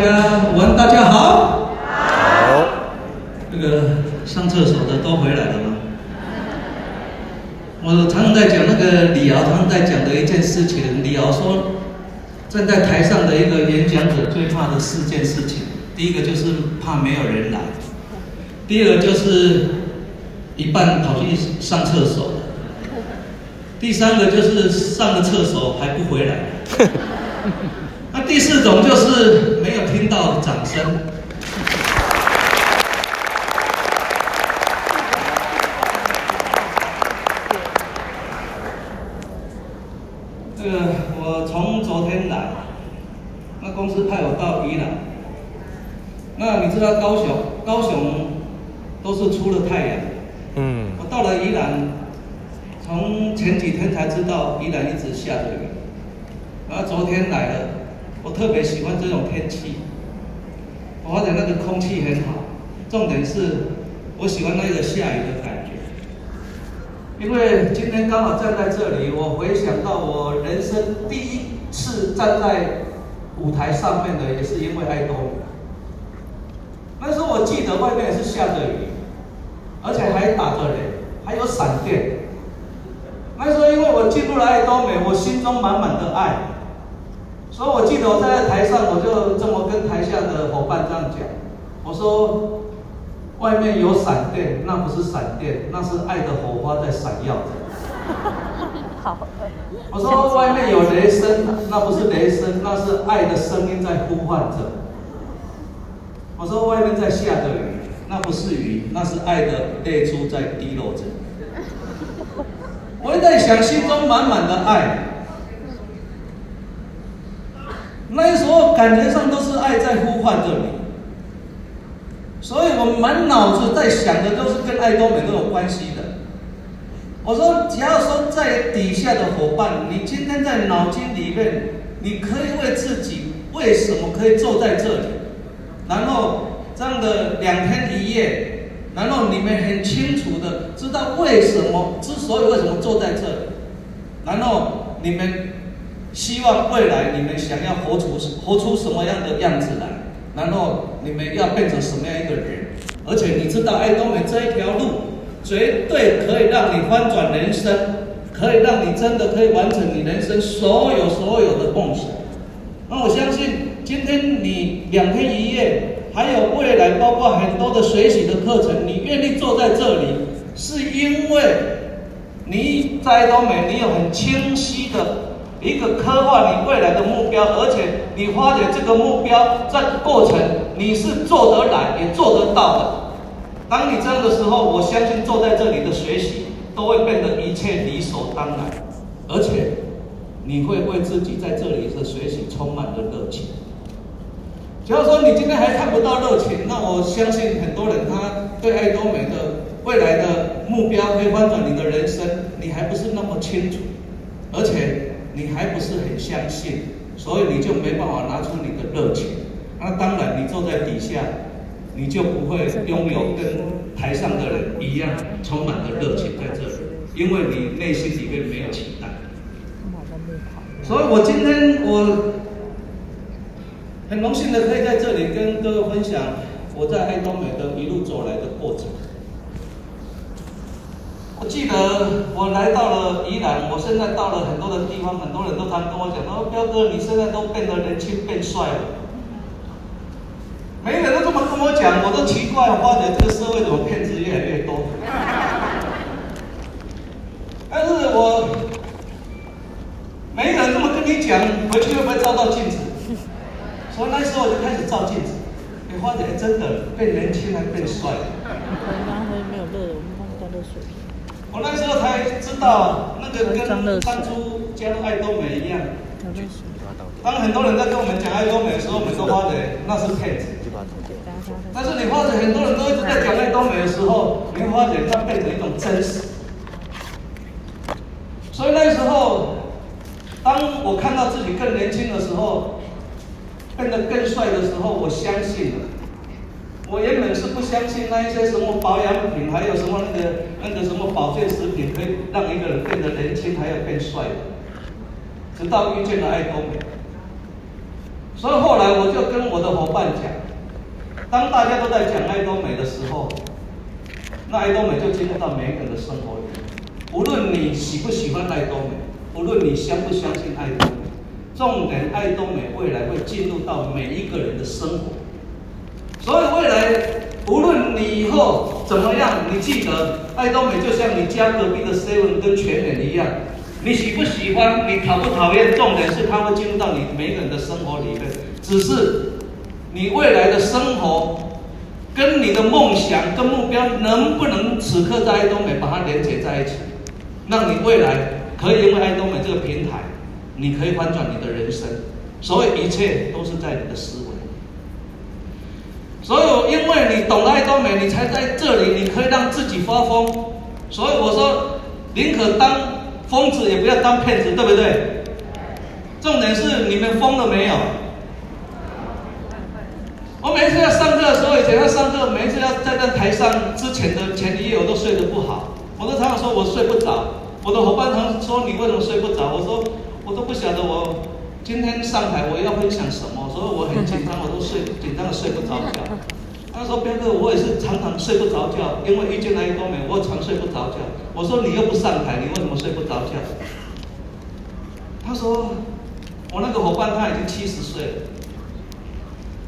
家午安，大家好。好。那个上厕所的都回来了吗？我常常在讲那个李敖，常常在讲的一件事情。李敖说，站在台上的一个演讲者最怕的四件事情，第一个就是怕没有人来，第二个就是一半跑去上厕所，第三个就是上了厕所还不回来。那第四种就是没有听到掌声。这个我从昨天来，那公司派我到宜兰。那你知道高雄，高雄都是出了太阳。嗯。我到了宜兰，从前几天才知道宜兰一直下着雨。然后昨天来了，我特别喜欢这种天气。我发现那个空气很好，重点是我喜欢那个下雨的感觉。因为今天刚好站在这里，我回想到我人生第一次站在舞台上面的，也是因为爱多美。那时候我记得外面是下着雨，而且还打着雷，还有闪电。那时候因为我进入了爱多美，我心中满满的爱。所以我记得我站在台上，我就这么跟台下的伙伴这样讲：“我说，外面有闪电，那不是闪电，那是爱的火花在闪耀着。”好。我说外面有雷声，那不是雷声，那是爱的声音在呼唤着。我说外面在下着雨，那不是雨，那是爱的泪珠在滴落着。我也在想，心中满满的爱。那时候感觉上都是爱在呼唤着你，所以我满脑子在想的都是跟爱多美都有关系的。我说，只要说在底下的伙伴，你今天在脑筋里面，你可以为自己为什么可以坐在这里，然后这样的两天一夜，然后你们很清楚的知道为什么，之所以为什么坐在这里，然后你们。希望未来你们想要活出活出什么样的样子来，然后你们要变成什么样一个人？而且你知道爱多美这一条路绝对可以让你翻转人生，可以让你真的可以完成你人生所有所有的梦想。那我相信今天你两天一夜，还有未来包括很多的学习的课程，你愿意坐在这里，是因为你在爱多美，你有很清晰的。一个刻画你未来的目标，而且你发现这个目标在过程你是做得来也做得到的。当你这样的时候，我相信坐在这里的学习都会变得一切理所当然，而且你会为自己在这里的学习充满了热情。假如说你今天还看不到热情，那我相信很多人他对爱多美的未来的目标可以翻转你的人生，你还不是那么清楚，而且。你还不是很相信，所以你就没办法拿出你的热情。那当然，你坐在底下，你就不会拥有跟台上的人一样充满的热情在这里，因为你内心里面没有期待。所以我今天我很荣幸的可以在这里跟各位分享我在爱多美的一路走来的过程。我记得我来到了宜兰，我现在到了很多的地方，很多人都常跟我讲，说：“彪哥，你现在都变得年轻变帅了。”每个人都这么跟我讲，我都奇怪，我发觉这个社会怎么骗子越来越多。但是我没人这么跟你讲，回去会不会照到镜子？所以那时候我就开始照镜子，你发觉真的变年轻还变帅了。刚才没有热，我们放在热水。我那时候才知道，那个跟当初加入爱多美一样。当很多人在跟我们讲爱多美的时候，我们都发觉那是骗子。但是你发觉很多人都一直在讲爱多美的时候，你会发觉它变成一种真实。所以那时候，当我看到自己更年轻的时候，变得更帅的时候，我相信了。我原本是不相信那一些什么保养品，还有什么那个那个什么保健食品可以让一个人变得年轻，还要变帅的。直到遇见了爱多美，所以后来我就跟我的伙伴。讲，当大家都在讲爱多美的时候，那爱多美就进入到每一个人的生活里。无论你喜不喜欢爱多美，无论你相不相信爱多美，重点爱多美未来会进入到每一个人的生活。所以未来无论你以后怎么样，你记得爱多美就像你家隔壁的 seven 跟全联一样。你喜不喜欢？你讨不讨厌？重点是它会进入到你每个人的生活里面。只是你未来的生活跟你的梦想跟目标能不能此刻在爱多美把它连接在一起，让你未来可以因为爱多美这个平台，你可以翻转你的人生。所以一切都是在你的思维。你懂了爱多美，你才在这里，你可以让自己发疯。所以我说，宁可当。疯子也不要当骗子，对不对？重点是你们疯了没有？我每次要上课的时候，以前要上课，每次要站在台上之前的前一夜，我都睡得不好。我都常常说我睡不着。我的伙伴常说你为什么睡不着？我说我都不晓得我今天上台我要分享什么，所以我很紧张，我都睡紧张的睡不着觉。他说：“彪哥，我也是常常睡不着觉，因为遇见爱多美，我常睡不着觉。”我说：“你又不上台，你为什么睡不着觉？”他说：“我那个伙伴他已经七十岁了。”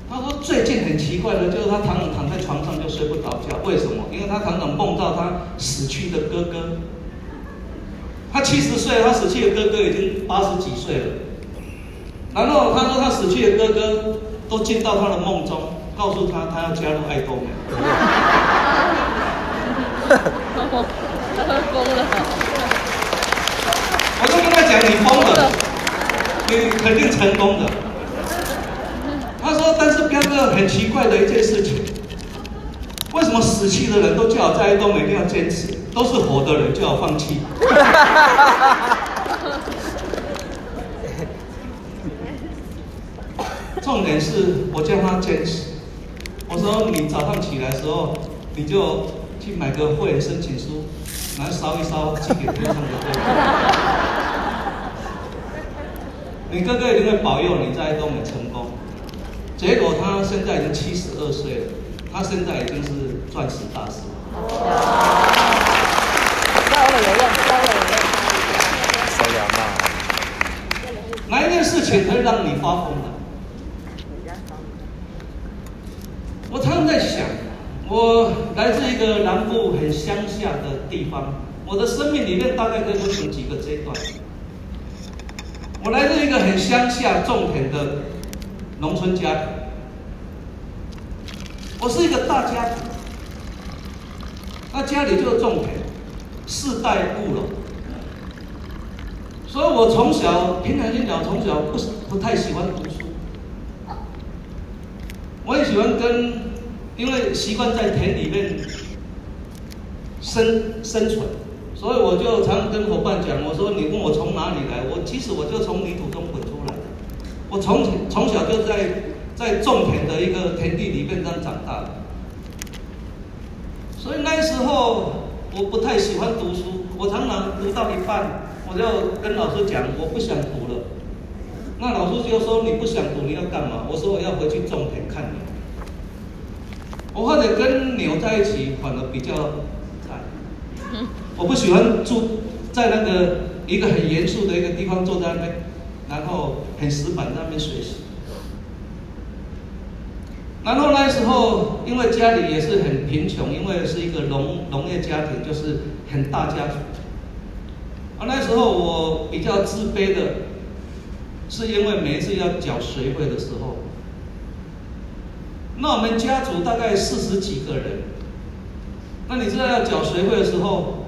他说：“最近很奇怪的，就是他常常躺在床上就睡不着觉，为什么？因为他常常梦到他死去的哥哥。他七十岁，他死去的哥哥已经八十几岁了。然后他说他死去的哥哥都进到他的梦中。”告诉他，他要加入爱多美。他疯了。我就跟他讲，你疯了，你肯定成功的。他说，但是彪哥很奇怪的一件事情，为什么死去的人都叫我在爱多美一定要坚持，都是活的人叫我放弃？重点是我叫他坚持。我说你早上起来的时候，你就去买个会员申请书，然后烧一烧，寄给天上的哥哥。你哥哥一定会保佑你在爱多美成功。结果他现在已经七十二岁了，他现在已经是钻石大师。烧了有用，烧了有用。烧了嘛？哪一件事情可以让你发疯的？我常常在想，我来自一个南部很乡下的地方，我的生命里面大概可以分成几个阶段。我来自一个很乡下种田的农村家庭，我是一个大家庭，那家里就是种田，世代务农，所以我从小平常心讲，从小不不太喜欢读。我也喜欢跟，因为习惯在田里面生生存，所以我就常跟伙伴讲，我说你问我从哪里来，我其实我就从泥土中滚出来的，我从从小就在在种田的一个田地里面这样长大的，所以那时候我不太喜欢读书，我常常读到一半，我就跟老师讲我不想读了。那老师就说：“你不想读，你要干嘛？”我说：“我要回去种田看牛。”我或者跟牛在一起，反而比较惨。我不喜欢住在那个一个很严肃的一个地方，坐在那边，然后很死板在那边学习。然后那时候，因为家里也是很贫穷，因为是一个农农业家庭，就是很大家族。啊，那时候我比较自卑的。是因为每一次要缴学费的时候，那我们家族大概四十几个人，那你知道要缴学费的时候，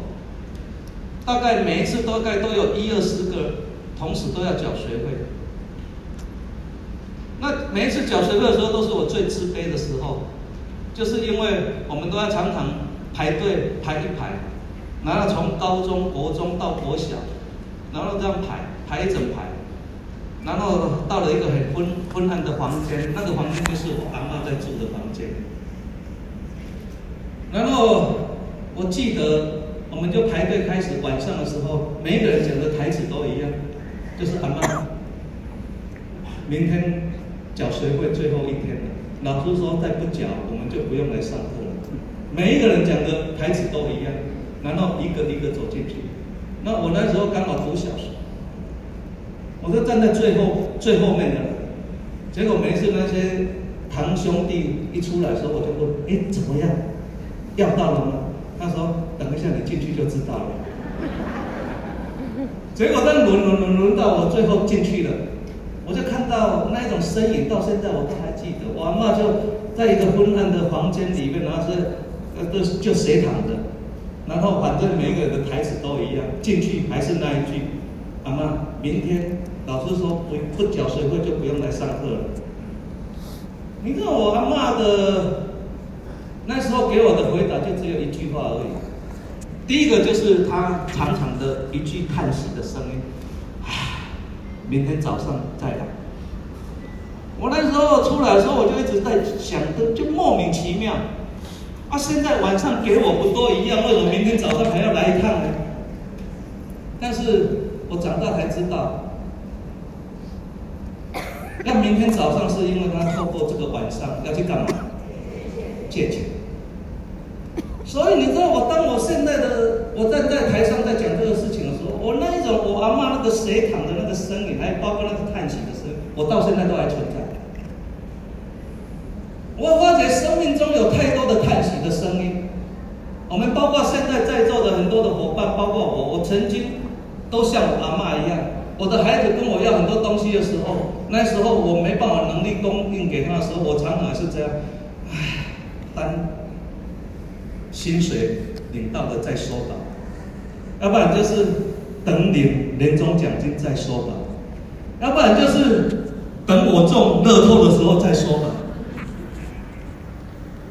大概每一次大概都有一二十个同时都要缴学费。那每一次缴学费的时候，都是我最自卑的时候，就是因为我们都要常常排队排一排，然后从高中国中到国小，然后这样排排一整排。然后到了一个很昏昏暗的房间，那个房间就是我阿嬷在住的房间。然后我记得，我们就排队开始，晚上的时候，每一个人讲的台词都一样，就是阿嬷，明天缴学费最后一天了，老师说再不缴，我们就不用来上课了。每一个人讲的台词都一样，然后一个一个走进去。那我那时候刚好读小学，我就站在最后最后面的，结果每次那些堂兄弟一出来的时候，我就问：哎，怎么样？要到了吗？他说：等一下你进去就知道了。结果在轮轮轮轮到我最后进去了，我就看到那一种身影，到现在我都还记得。我阿嬷就在一个昏暗的房间里面，然后是呃都就斜躺着，然后反正每个人的台词都一样，进去还是那一句：阿嬷，明天老师说不不缴学费就不用来上课了。你知道我阿嬷的那时候给我的回答就只有一句话而已。第一个就是他长长的一句叹息的声音，唉，明天早上再来。我那时候出来的时候，我就一直在想着，就莫名其妙。啊，现在晚上给我不都一样，为什么明天早上还要来一趟呢？但是我长大才知道，那明天早上是因为他透过这个晚上要去干嘛？借钱。所以你知道我，当我现在的我站在台上在讲这个事情的时候，我那一种我阿嬷那个斜躺的那个声音，还包括那个叹息的声音，我到现在都还存在。我发觉生命中有太多的叹息的声音。我们包括现在在座的很多的伙伴，包括我，我曾经都像我阿嬷一样，我的孩子跟我要很多东西的时候，那时候我没办法能力供应给他的时候，我常常是这样，唉，单。薪水领到了再说吧，要不然就是等领年终奖金再说吧，要不然就是等我中乐透的时候再说吧。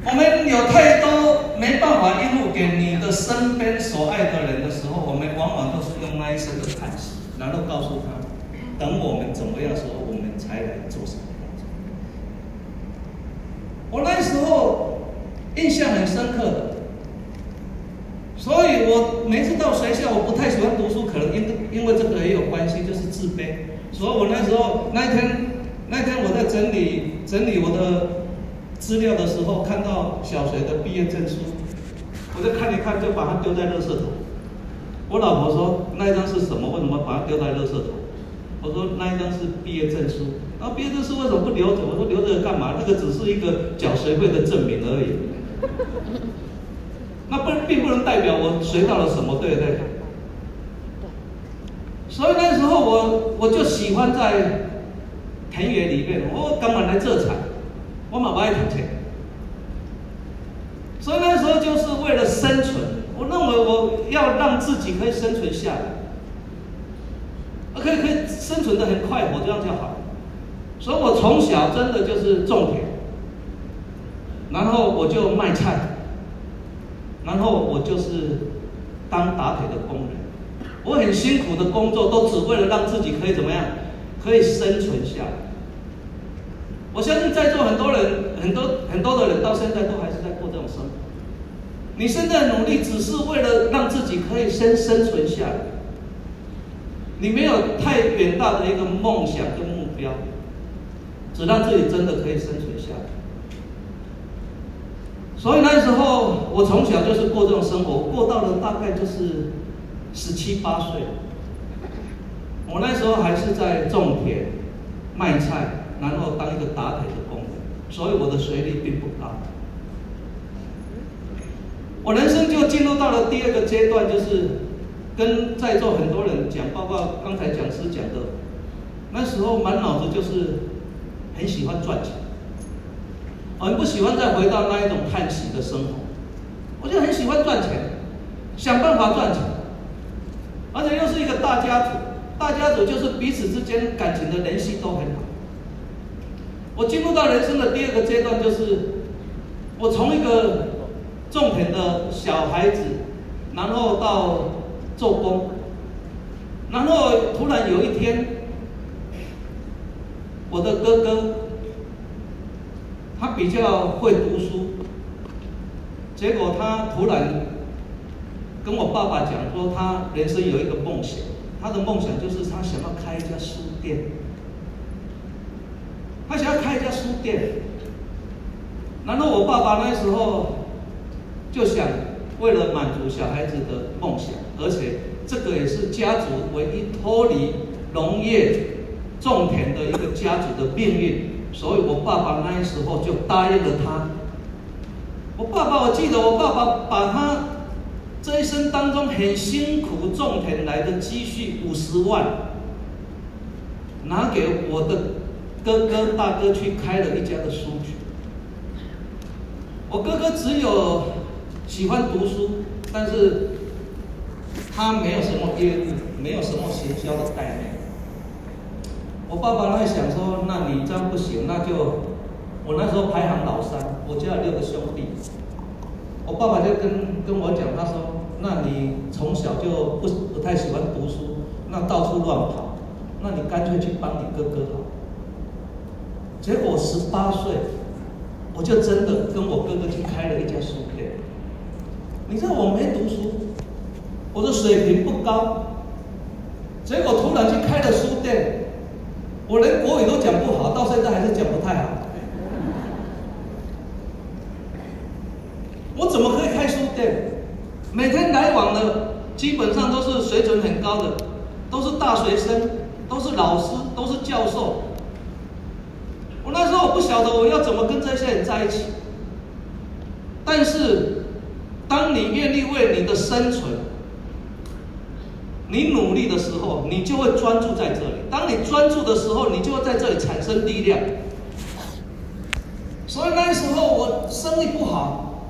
我们有太多没办法应付给你的身边所爱的人的时候，我们往往都是用那一声的叹息，然后告诉他，等我们怎么样说，才来做什么工作。我那时候印象很深刻的。所以我每次到学校，我不太喜欢读书，可能因因为这个也有关系，就是自卑。所以我那时候那一天那天我在整理整理我的资料的时候，看到小学的毕业证书，我就看一看，就把它丢在垃圾桶。我老婆说，那一张是什么？为什么把它丢在垃圾桶？我说那一张是毕业证书。然后毕业证书为什么不留着？我说留着干嘛？那个只是一个缴学费的证明而已。那不并不能代表我学到了什么，对不对？所以那时候我我就喜欢在田园里面，我干嘛来这产？我妈不爱赚钱。所以那时候就是为了生存，我认为我要让自己可以生存下来，啊可以可以生存的很快活，这样就好。所以我从小真的就是种田，然后我就卖菜。然后我就是当打铁的工人，我很辛苦的工作，都只为了让自己可以怎么样，可以生存下来。我相信在座很多人，很多很多的人到现在都还是在过这种生活。你现在努力只是为了让自己可以先生存下来，你没有太远大的一个梦想跟目标，只让自己真的可以生存下来。所以那时候，我从小就是过这种生活，过到了大概就是十七八岁。我那时候还是在种田、卖菜，然后当一个打铁的工人，所以我的学历并不高。我人生就进入到了第二个阶段，就是跟在座很多人讲，包括刚才讲师讲的，那时候满脑子就是很喜欢赚钱。很不喜欢再回到那一种叹息的生活，我就很喜欢赚钱，想办法赚钱，而且又是一个大家族，大家族就是彼此之间感情的联系都很好。我进入到人生的第二个阶段，就是我从一个种田的小孩子，然后到做工，然后突然有一天，我的哥哥。他比较会读书，结果他突然跟我爸爸讲说，他人生有一个梦想，他的梦想就是他想要开一家书店，他想要开一家书店。然后我爸爸那时候就想，为了满足小孩子的梦想，而且这个也是家族唯一脱离农业种田的一个家族的命运，所以我爸爸那时候就答应了他。我爸爸，我记得我爸爸把他这一生当中很辛苦种田来的积蓄五十万，拿给我的哥哥大哥去开了一家的书局。我哥哥只有喜欢读书，但是他没有什么业务，没有什么行销的概念。我爸爸那想说，那你这样不行，那就我那时候排行老三，我家有六个兄弟。我爸爸就跟跟我讲，他说，那你从小就不不太喜欢读书，那到处乱跑，那你干脆去帮你哥哥好。结果十八岁。我就真的跟我哥哥去开了一家书店。你知道我没读书，我的水平不高，结果突然去开了书店，我连国语都讲不好，到现在还是讲不太好。我怎么可以开书店？每天来往的基本上都是水准很高的，都是大学生，都是老师，都是教授。我那时候我不晓得我要怎么跟这些人在一起，但是当你愿意为你的生存，你努力的时候，你就会专注在这里。当你专注的时候，你就会在这里产生力量。所以那时候我生意不好，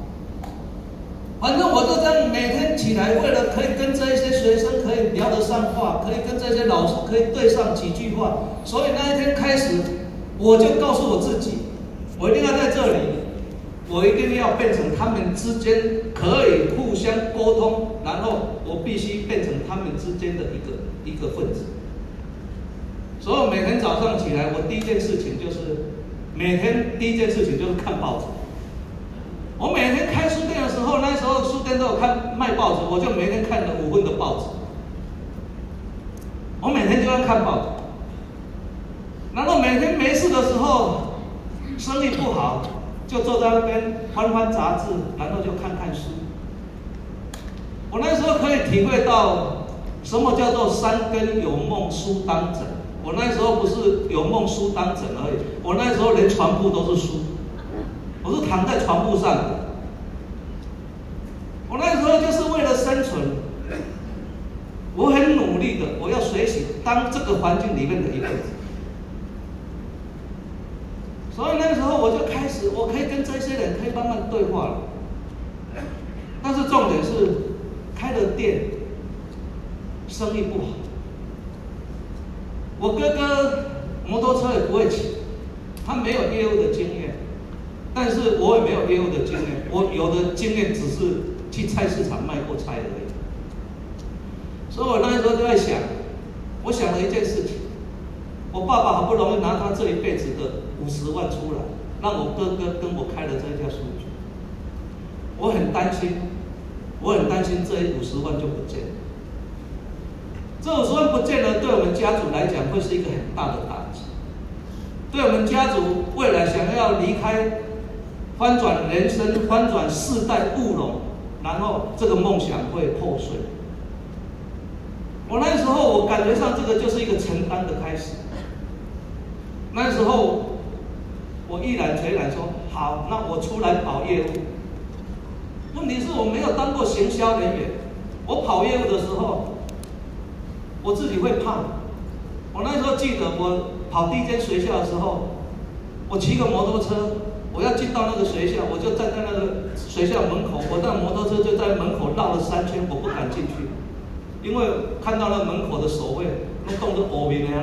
反正我就这样每天起来，为了可以跟这一些学生可以聊得上话，可以跟这些老师可以对上几句话，所以那一天开始。我就告诉我自己，我一定要在这里，我一定要变成他们之间可以互相沟通，然后我必须变成他们之间的一个一个分子。所以每天早上起来，我第一件事情就是，每天第一件事情就是看报纸。我每天开书店的时候，那时候书店都有看卖报纸，我就每天看了五份的报纸。我每天就要看报纸。然后每天没事的时候，生意不好，就坐在那边翻翻杂志，然后就看看书。我那时候可以体会到什么叫做“三更有梦书当枕”。我那时候不是有梦书当枕而已，我那时候连床铺都是书，我是躺在床铺上。我那时候就是为了生存，我很努力的，我要学习当这个环境里面的一个人。所以那时候我就开始，我可以跟这些人可以慢慢对话了。但是重点是，开了店，生意不好。我哥哥摩托车也不会骑，他没有业务的经验，但是我也没有业务的经验，我有的经验只是去菜市场卖过菜而已。所以我那时候就在想，我想了一件事情，我爸爸好不容易拿他这一辈子的。五十万出来，让我哥哥跟我开了这一家书局。我很担心，我很担心这五十万就不见了。这五十万不见了，对我们家族来讲会是一个很大的打击。对我们家族未来想要离开、翻转人生、翻转世代务农，然后这个梦想会破碎。我那时候我感觉上这个就是一个承担的开始。那时候。我毅然决然说好，那我出来跑业务。问题是我没有当过行销人员，我跑业务的时候，我自己会怕。我那时候记得，我跑第一间学校的时候，我骑个摩托车，我要进到那个学校，我就站在那个学校门口，我那摩托车就在门口绕了三圈，我不敢进去，因为看到那门口的守卫，那动作恶明的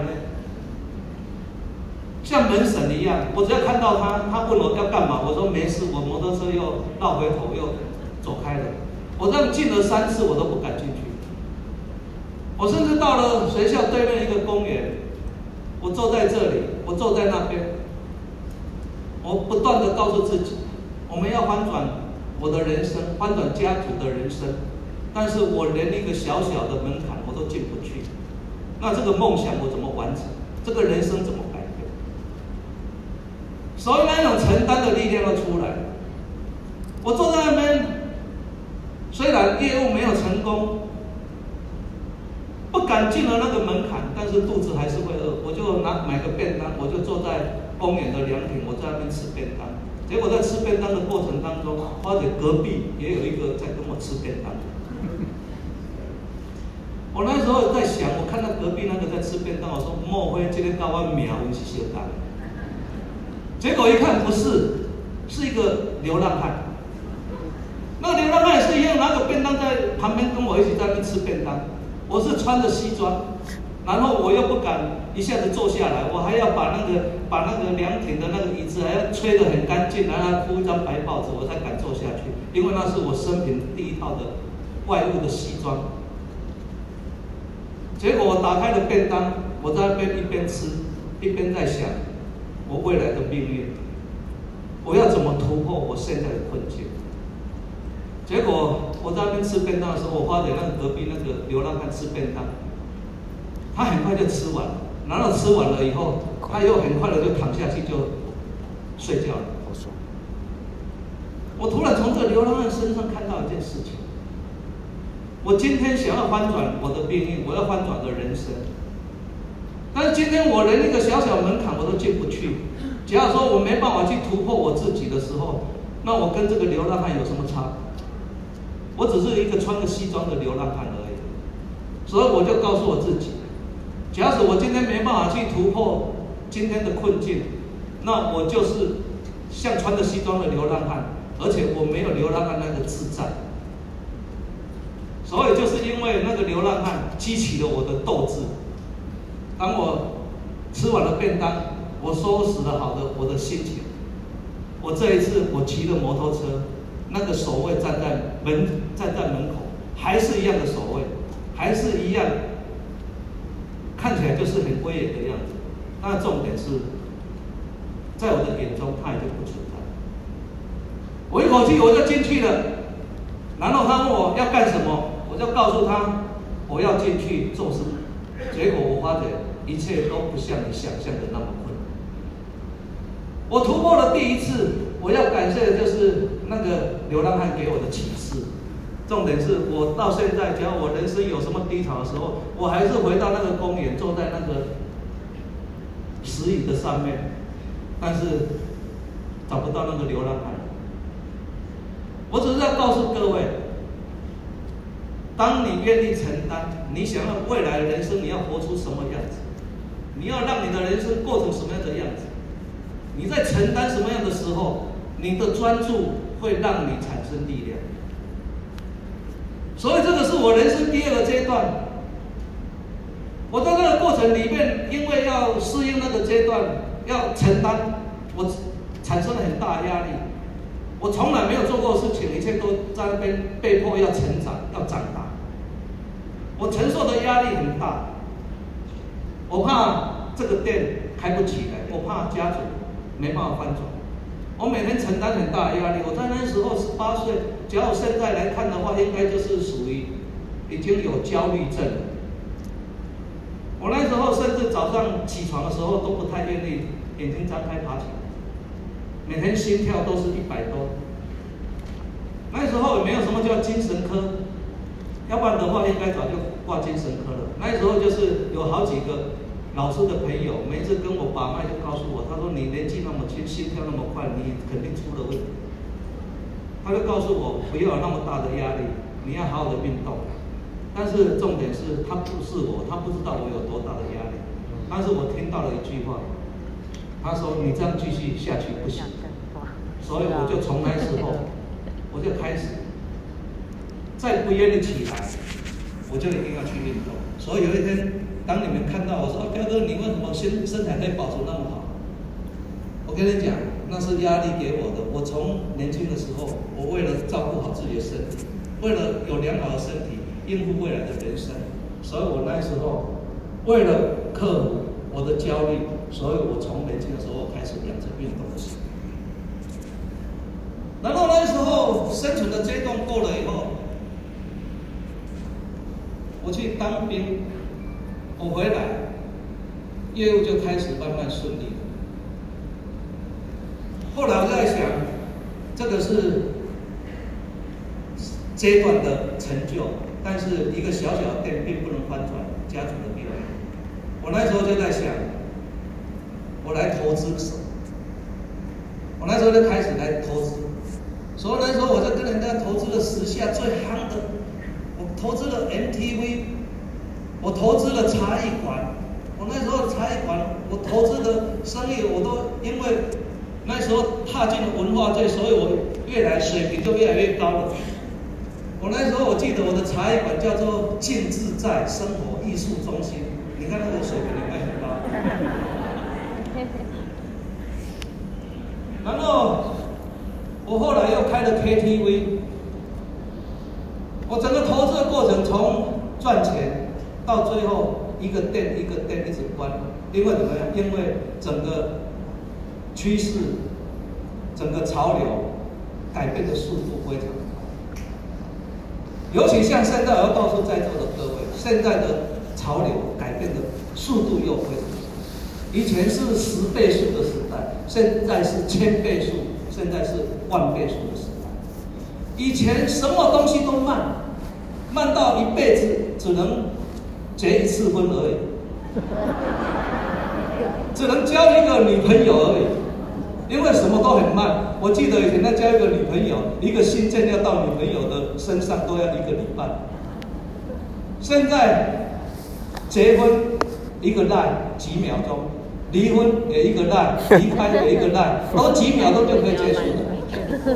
像门神一样，我只要看到他，他问我要干嘛，我说没事，我摩托车又绕回头又走开了。我这样进了三次，我都不敢进去。我甚至到了学校对面一个公园，我坐在这里，我坐在那边，我不断的告诉自己，我们要翻转我的人生，翻转家族的人生，但是我连一个小小的门槛我都进不去，那这个梦想我怎么完成？这个人生怎么？所以那种承担的力量要出来。我坐在那边，虽然业务没有成功，不敢进了那个门槛，但是肚子还是会饿。我就拿买个便当，我就坐在公园的凉亭，我在那边吃便当。结果在吃便当的过程当中，发现隔壁也有一个在跟我吃便当。我那时候在想，我看到隔壁那个在吃便当，我说莫非今天到我苗文去修蛋？结果一看不是，是一个流浪汉。那个流浪汉也是一样，拿个便当在旁边跟我一起在那吃便当。我是穿着西装，然后我又不敢一下子坐下来，我还要把那个把那个凉亭的那个椅子还要吹得很干净，然后铺一张白报纸，我才敢坐下去。因为那是我生平第一套的外务的西装。结果我打开了便当，我在那边一边吃一边在想我未来的命运，我要怎么突破我现在的困境。结果我在那边吃便当的时候，我发现那个隔壁那个流浪汉吃便当，他很快就吃完了，然后吃完了以后，他又很快的就躺下去就睡觉了。我突然从这个流浪汉身上看到一件事情。我今天想要翻转我的命运，我要翻转我的人生，但是今天我连一个小小门槛我都进不去。假如说我没办法去突破我自己的时候，那我跟这个流浪汉有什么差？我只是一个穿着西装的流浪汉而已。所以我就告诉我自己，假使我今天没办法去突破今天的困境，那我就是像穿着西装的流浪汉，而且我没有流浪汉那个自在。所以就是因为那个流浪汉激起了我的斗志。当我吃完了便当，我收拾了好的我的心情。我这一次我骑着摩托车，那个守卫站在门站在门口，还是一样的守卫，还是一样，看起来就是很威严的样子。那重点是，在我的眼中他已经不存在。我一口气我就进去了，然后他问我要干什么？我就告诉他，我要进去做事。结果我发觉一切都不像你想象的那么困难。我突破了第一次，我要感谢的就是那个流浪汉给我的启示。重点是我到现在，只要我人生有什么低潮的时候，我还是回到那个公园，坐在那个石椅的上面，但是找不到那个流浪汉。我只是要告诉各位。当你愿意承担，你想要未来的人生，你要活出什么样子？你要让你的人生过成什么样的样子？你在承担什么样的时候，你的专注会让你产生力量。所以这个是我人生第二个阶段。我在那个过程里面，因为要适应那个阶段，要承担，我产生了很大压力。我从来没有做过事情，一切都在那边被迫要成长，要长大。我承受的压力很大，我怕这个店开不起来，我怕家族没办法翻转，我每天承担很大的压力。我在那时候十八岁，只要我现在来看的话，应该就是属于已经有焦虑症了。我那时候甚至早上起床的时候都不太愿意眼睛张开爬起来，每天心跳都是一百多。那时候也没有什么叫精神科。要不然的话，应该早就挂精神科了。那时候就是有好几个老师的朋友，每次跟我把脉就告诉我，他说，你年纪那么轻，心跳那么快，你肯定出了问题。他就告诉我不要有那么大的压力，你要好好的运动。但是重点是他不是我，他不知道我有多大的压力。但是我听到了一句话，他说，你这样继续下去不行。所以我就从那时候 我就开始。再不愿意起来，我就一定要去运动。所以有一天，当你们看到我说：“彪哥，你为什么身身材可以保持那么好？”我跟你讲，那是压力给我的。我从年轻的时候，我为了照顾好自己的身体，为了有良好的身体，应付未来的人生，所以我那时候为了克服我的焦虑，所以我从年轻的时候开始养成运动的习惯。然后那时候生存的阶段过了以后。我去当兵，我回来，业务就开始慢慢顺利了。后来我在想，这个是阶段的成就，但是一个小小的店并不能翻转家族的命运。我那时候就在想，我来投资什么？我那时候就开始来投资，所以那时候我就跟人家投资了时下最夯的，我投资了 MTV，我投资了茶艺馆，我那时候茶艺馆，我投资的生意我都因为那时候踏进了文化界，所以我越来水平就越来越高了。我那时候我记得我的茶艺馆叫做静自在生活艺术中心，你看那个水平有没有很高？然后我后来又开了 KTV，我整个投资的过程从赚钱最后一个店一个店一直关，因为怎么样？因为整个趋势、整个潮流改变的速度非常快。尤其像现在，我要告诉在座的各位，现在的潮流改变的速度又非常快。以前是十倍速的时代，现在是千倍速，现在是万倍速的时代。以前什么东西都慢，慢到一辈子只能结一次婚而已，只能交一个女朋友而已。因为什么都很慢，我记得以前他交一个女朋友，一个信件要到女朋友的身上都要一个礼拜。现在结婚一个赖几秒钟，离婚也一个赖，离开也一个赖，都几秒钟就可以结束了。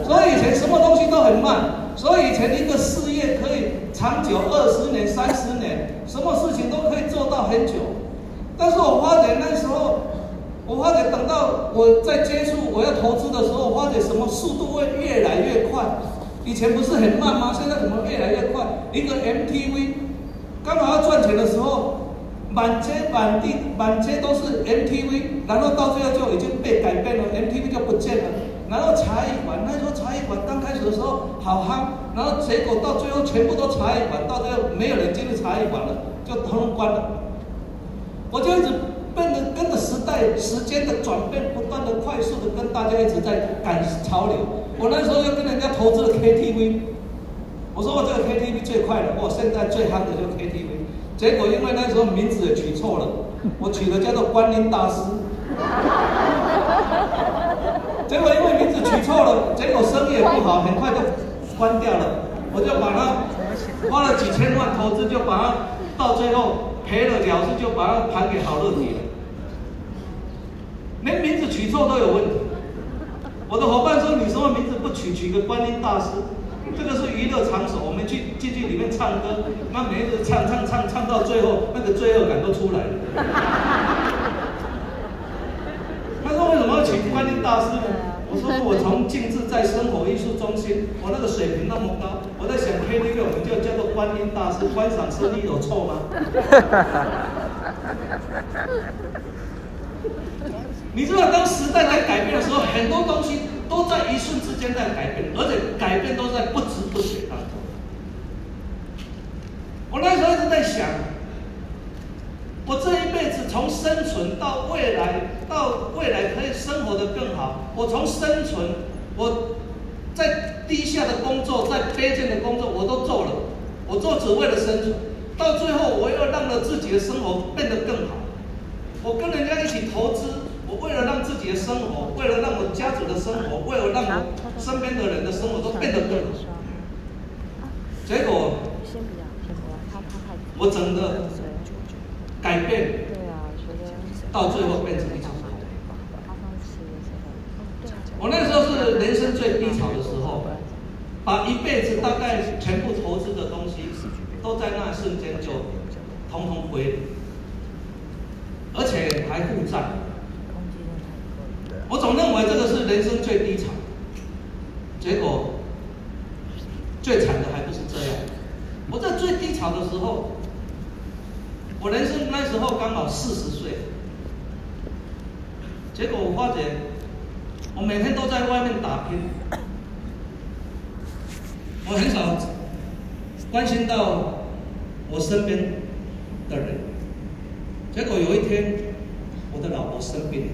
所以以前什么东西都很慢，所以以前一个事业可以长久二十年、三十年，什么事情都可以做到很久。但是我发觉那时候。我发觉等到我在接触我要投资的时候，发觉什么速度会越来越快。以前不是很慢吗？现在怎么越来越快？一个 MTV 刚好要赚钱的时候，满街满地满街都是 MTV，然后到最后就已经被改变了，MTV 就不见了。然后茶艺馆，那时候茶艺馆刚开始的时候好夯，然后结果到最后全部都茶艺馆，到最后没有人进入茶艺馆了，就通关了。我就一直。跟着跟着时代时间的转变，不断的快速的跟大家一直在赶潮流。我那时候又跟人家投资了 KTV，我说我这个 KTV 最快了，我现在最夯的就是 KTV。结果因为那时候名字也取错了，我取的叫做观音大师。结果因为名字取错了，结果生意也不好，很快就关掉了。我就把它花了几千万投资，就把它到最后。赔了了事，就把它盘给好乐迪了，连名字取错都有问题。我的伙伴说：“你什么名字不取？取个观音大师，这个是娱乐场所，我们去进去里面唱歌，那每一次唱唱唱唱到最后，那个罪恶感都出来了。”他说：“为什么要请观音大师呢？”我说我从静置在生活艺术中心，我那个水平那么高，我在想 KTV 我们就叫做观音大师，观赏生意有错吗？你知道当时代在改变的时候，很多东西都在一瞬之间在改变，而且改变都在不知不觉当中。我那时候一直在想。我这一辈子从生存到未来，到未来可以生活的更好。我从生存，我在低下的工作，在卑贱的工作，我都做了。我做只为了生存，到最后我又让了自己的生活变得更好。我跟人家一起投资，我为了让自己的生活，为了让我家族的生活，为了让我身边的人的生活都变得更好。结果，我整个。改变，到最后变成一场空。我那时候是人生最低潮的时候，把一辈子大概全部投资的东西，都在那瞬间就通通归零，而且还负债。我总认为这个是人生最低潮，结果最惨的还不是这样。我在最低潮的时候。我人生那时候刚好四十岁，结果我发觉，我每天都在外面打拼，我很少关心到我身边的人。结果有一天，我的老婆生病了，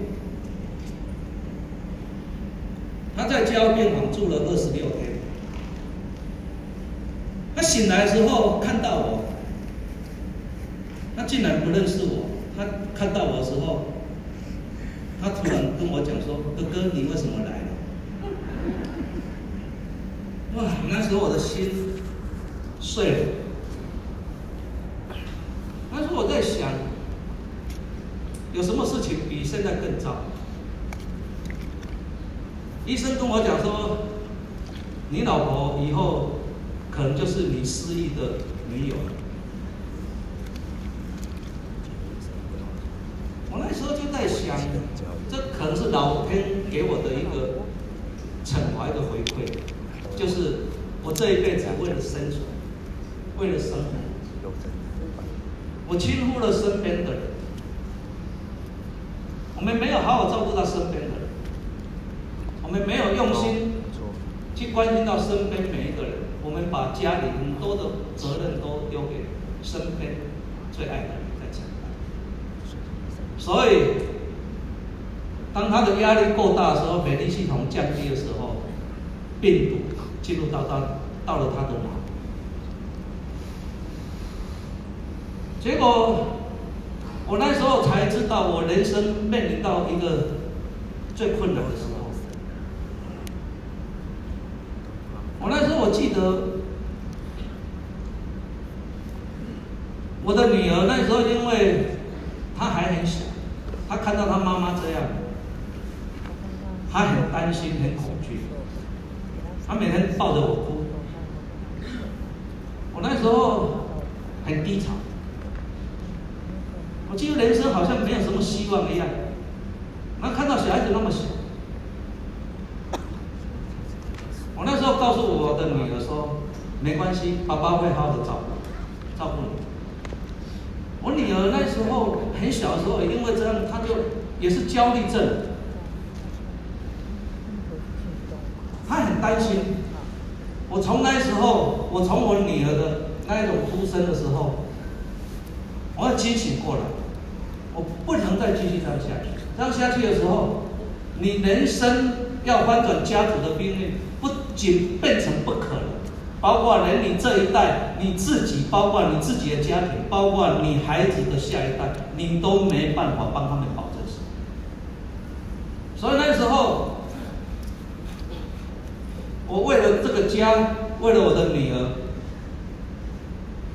他在加护病房住了二十六天。他醒来的时候看到我，他竟然不认识我。他看到我的时候，他突然跟我讲说：“哥哥，你为什么来了？”哇，那时候我的心碎了。那时候我在想，有什么事情比现在更糟？医生跟我讲说，你老婆以后可能就是你失忆的女友了。我那时候这可能是老天给我的一个惩罚的回馈，就是我这一辈子为了生存，为了生活，我轻忽了身边的人，我们没有好好照顾到身边的人。我们没有用心去关心到身边每一个人，我们把家里很多的责任都丢给身边最爱的人在承担。所以，当他的压力够大的时候，免疫系统降低的时候，病毒进入到他到了他的脑，结果我那时候才知道，我人生面临到一个最困难的时候。我那时候我记得，我的女儿那时候因为她还很小，她看到她妈妈这样，她很心、很恐惧，他每天抱着我哭。我那时候很低潮，我记得人生好像没有什么希望一样。那看到小孩子那么小。我那时候告诉我的女儿说：“没关系，爸爸会好好的照顾，照顾你。”我女儿那时候很小的时候，因为这样，她就也是焦虑症，她很担心。我从那时候，我从我女儿的那一种出生的时候，我要清醒过来，我不能再继续这样下去。这样下去的时候，你人生要翻转家族的命运。不仅变成不可能，包括连你这一代，你自己，包括你自己的家庭，包括你孩子的下一代，你都没办法帮他们保证什么。所以那时候，我为了这个家，为了我的女儿，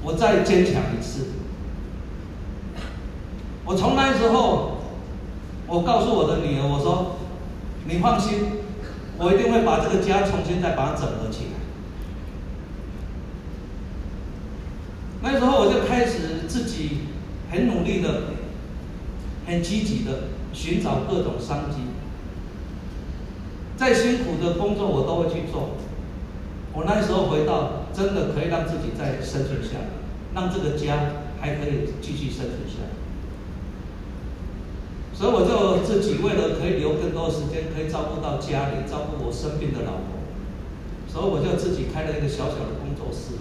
我再坚强一次。我从那时候，我告诉我的女儿，我说：“你放心。”我一定会把这个家重新再把它整合起来。那时候我就开始自己很努力的、很积极的寻找各种商机。再辛苦的工作我都会去做。我那时候回到，真的可以让自己再生存下来，让这个家还可以继续生存下来。所以我就自己为了可以留更多时间，可以照顾到家里，照顾我生病的老婆，所以我就自己开了一个小小的工作室。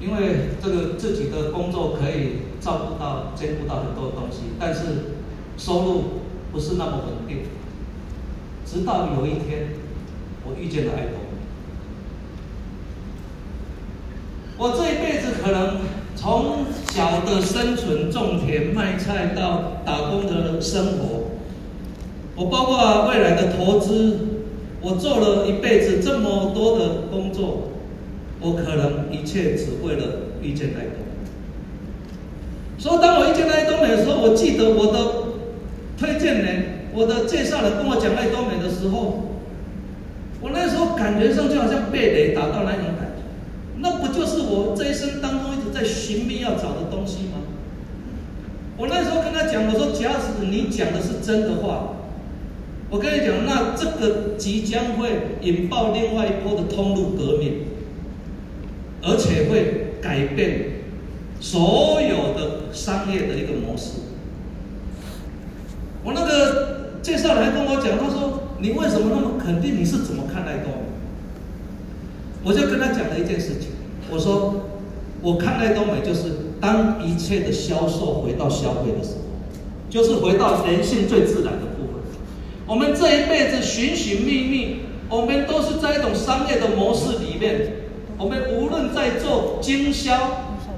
因为这个自己的工作可以照顾到、兼顾到很多东西，但是收入不是那么稳定。直到有一天，我遇见了爱多美。我这一辈子可能。从小的生存、种田、卖菜到打工的生活，我包括未来的投资，我做了一辈子这么多的工作，我可能一切只为了遇见爱多美。所以当我遇见爱多美的时候，我记得我的推荐人、我的介绍人跟我讲爱多美的时候，我那时候感觉上就好像被雷打到那种感觉，这是我这一生当中一直。在寻觅要找的东西吗？我那时候跟他讲，我说，假使你讲的是真的话，我跟你讲，那这个即将会引爆另外一波的通路革命，而且会改变所有的商业的一个模式。我那个介绍人跟我讲，他说，你为什么那么肯定？你是怎么看待的？我就跟他讲了一件事情，我说。我看爱多美，就是当一切的销售回到消费的时候，就是回到人性最自然的部分。我们这一辈子寻寻觅觅，我们都是在一种商业的模式里面。我们无论在做经销，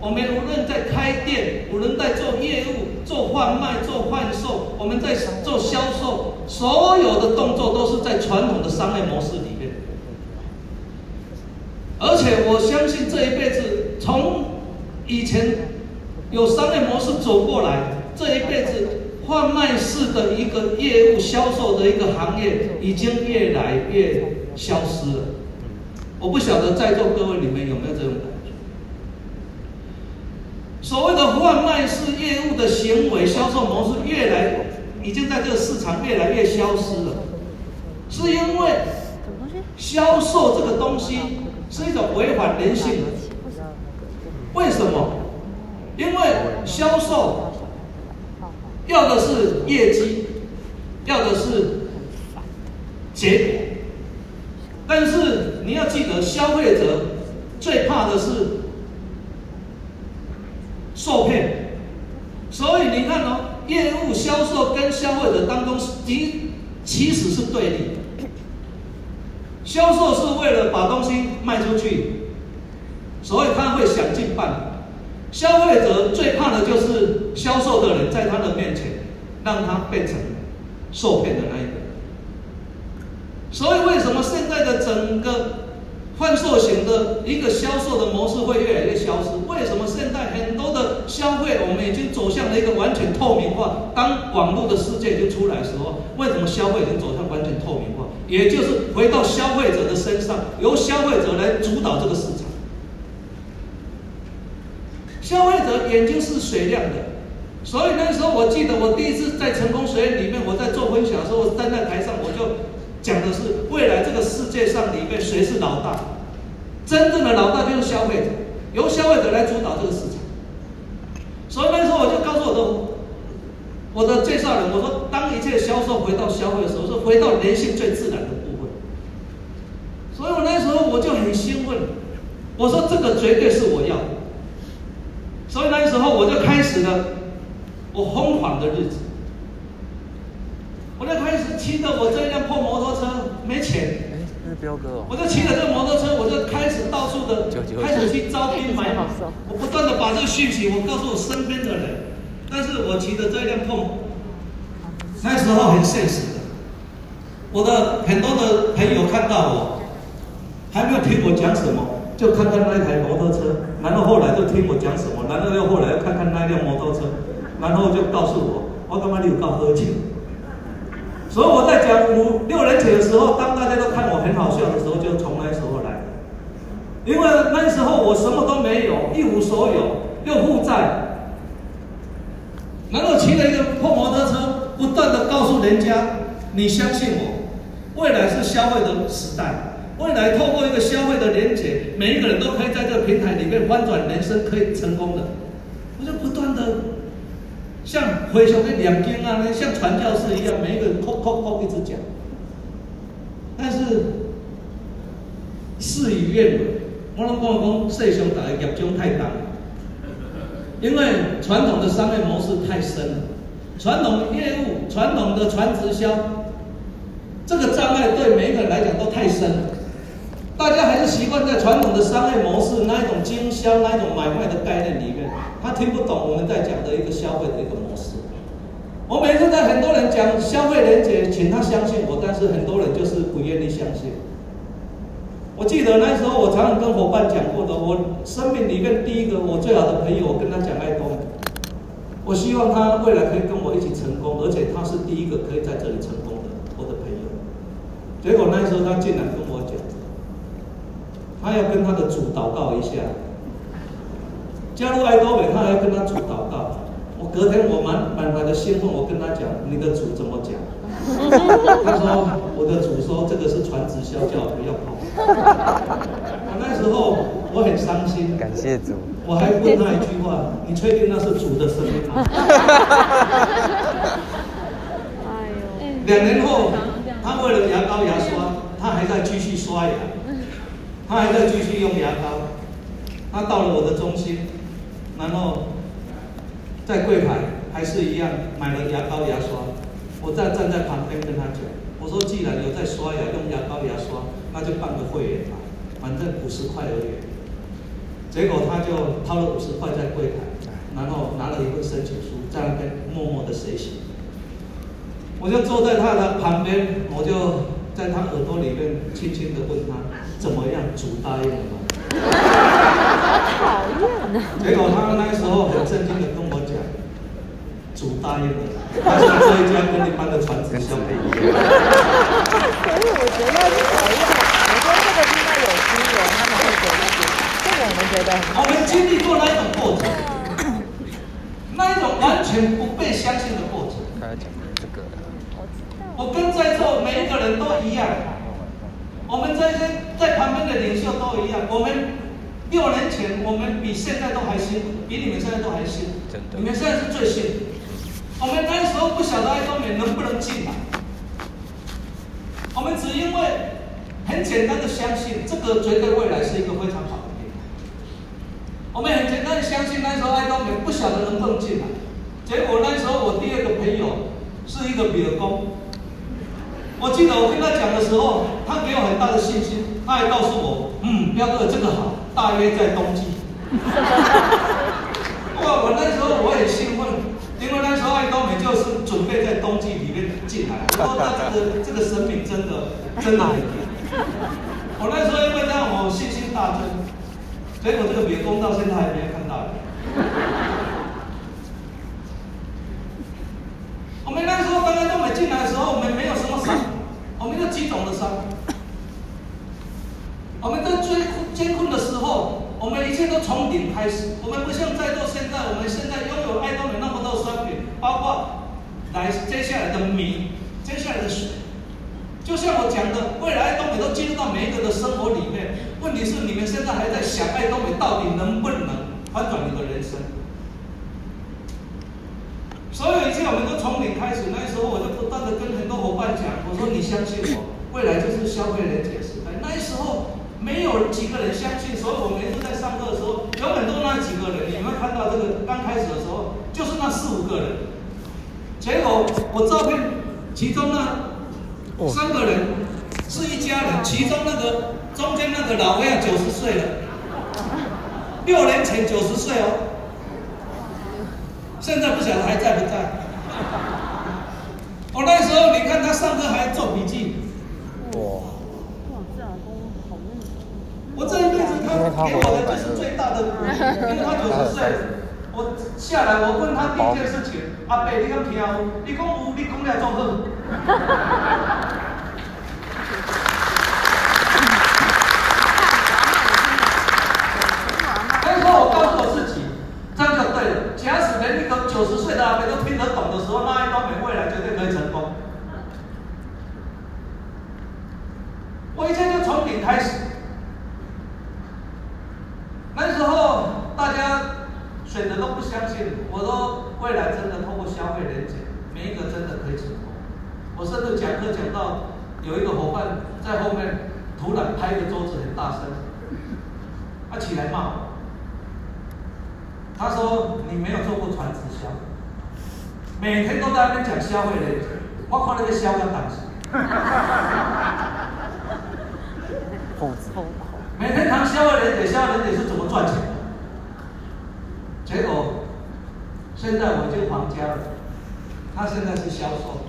我们无论在开店，无论在做业务、做贩卖、做贩售，我们在做销售，所有的动作都是在传统的商业模式里。而且我相信这一辈子，从以前有商业模式走过来，这一辈子。贩卖式的一个业务销售的一个行业已经越来越消失了。我不晓得在座各位里面有没有这种感觉？所谓的贩卖式业务的行为销售模式越来已经在这个市场越来越消失了，是因为销售这个东西是一种违反人性的。为什么？因为销售。要的是业绩，要的是结果，但是你要记得，消费者最怕的是受骗。所以你看哦，业务销售跟消费者当中，其其实是对立的。销售是为了把东西卖出去，所以他会想尽办法。消费者最怕的就是销售的人在他的面前让他变成受骗的那一个。所以为什么现在的整个贩售型的一个销售的模式会越来越消失？为什么现在很多的消费我们已经走向了一个完全透明化？当网络的世界已经出来的时候，为什么消费已经走向完全透明化？也就是回到消费者的身上，由消费者来主导这个市场。消费者眼睛是雪亮的，所以那时候我记得我第一次在成功学院里面，我在做分享的时候，我站在台上，我就讲的是未来这个世界上里面谁是老大？真正的老大就是消费者，由消费者来主导这个市场。所以那时候我就告诉我的我的介绍人，我说当一切销售回到消费的时候，是回到人性最自然。所以我那时候我就很兴奋，我说这个绝对是我要。的。所以那时候我就开始了我疯狂的日子，我就开始骑着我这辆破摩托车，没钱，我就骑着这摩托车，我就开始到处的开始去招兵买马，我不断的把这个讯息我告诉我身边的人，但是我骑着这辆破，那时候很现实的，我的很多的朋友看到我，还没有听我讲什么。就看看那台摩托车，然后后来就听我讲什么，然后又后来又看看那辆摩托车，然后就告诉我，我干嘛你有告喝酒？所以我在讲五六年前的时候，当大家都看我很好笑的时候，就从那时候来。因为那时候我什么都没有，一无所有，又负债，然后骑了一个破摩托车，不断的告诉人家，你相信我，未来是消费的时代。未来透过一个消费的连接，每一个人都可以在这个平台里面翻转人生，可以成功的。我就不断的像回熊的两经啊，像传教士一样，每一个人扣扣扣一直讲。但是事与愿违，我拢讲讲世上大家业种太大，因为传统的商业模式太深了，传统业务、传统的传直销，这个障碍对每一个人来讲都太深了。大家还是习惯在传统的商业模式那一种经销、那一种买卖的概念里面，他听不懂我们在讲的一个消费的一个模式。我每次在很多人讲消费连接，请他相信我，但是很多人就是不愿意相信。我记得那时候我常常跟伙伴讲过的，我生命里面第一个我最好的朋友，我跟他讲爱多，我希望他未来可以跟我一起成功，而且他是第一个可以在这里成功的我的朋友。结果那时候他竟然。他要跟他的主祷告一下，加入爱多美，他还要跟他主祷告。我隔天我满满怀的兴奋，我跟他讲，你的主怎么讲？他说我的主说这个是传直销，叫我不要碰。那时候我很伤心，感谢主。我还问他一句话，你确定那是主的声音吗？两年后，他为了牙膏牙刷，他还在继续刷牙。他还在继续用牙膏，他到了我的中心，然后在柜台还是一样买了牙膏牙刷，我站站在旁边跟他讲。我说既然有在刷牙，用牙膏牙刷，那就办个会员吧，反正五十块而已。结果他就掏了五十块在柜台，然后拿了一份申请书在那边默默的写写。我就坐在他的旁边，我就在他耳朵里面轻轻的问他怎么样，主答应了吗？讨厌啊！结果他那时候很震惊的跟我讲，主答应了。他说这一家跟一般的传直销不一样。所以我觉得是讨厌。我说这个应该有经验，他们会觉得这个我们觉得很。我们经历过那一种过程，那一种完全不被相信的过程。我跟在座每一个人都一样，我们这些在旁边的领袖都一样。我们六年前我们比现在都还辛苦，比你们现在都还辛苦。真的。你们现在是最辛苦。我们那时候不晓得爱多美能不能进来，我们只因为很简单的相信这个绝对未来是一个非常好的平台。我们很简单的相信那时候爱多美不晓得能不能进来，结果那时候我第二个朋友是一个比尔公，我记得我跟他讲的时候，他给我很大的信心，他还告诉我，嗯，彪哥这个好，大约在冬季。哇，我那时候我很兴奋。因为那时候爱多美就是准备在冬季里面进来，我说他这个这个神明真的真的很灵。我那时候因为这样我信心大增，结果这个别宫到现在还没有看到。我们那时候刚刚爱多美进来的时候，我们没有什么商，我们就几种的商。我们在最艰困的时候，我们一切都从零开始，我们不像在座现在，我们现在拥有爱多美那么多。商品包括来接下来的米，接下来的水，就像我讲的，未来爱多美都进入到每一个的生活里面。问题是你们现在还在想爱多美到底能不能翻转你的人生？所有一切我们都从零开始。那时候我就不断的跟很多伙伴讲，我说你相信我，未来就是消费连结时代。那时候没有几个人相信，所以我每次在上课的时候，有很多那几个人，你们看到这个刚开始的时候。就是那四五个人，结果我照片，其中呢三个人是一家人，其中那个中间那个老外九十岁了，六年前九十岁哦，现在不晓得还在不在。我那时候你看他上课还做笔记，哇，我这一辈子他给我的就是最大的鼓励，因为他九十岁。我下来，我问他第一件事情，阿伯，你敢听？你讲有，你讲来做好。那时候我告诉我自己，这样就对了。假使连一个九十岁的阿伯都听得懂的时候，那一方面未来绝对可以成功。我以前就从零开始。那时候大家。选择都不相信，我说未来真的通过消费连结，每一个真的可以成功。我甚至讲课讲到有一个伙伴在后面突然拍个桌子很大声，他起来骂我，他说你没有做过传直销，每天都在那边讲消费连结，我靠那个销量档次，每天谈消费连结，消费连结是怎么赚钱？结果，现在我就还家了。他现在是销售，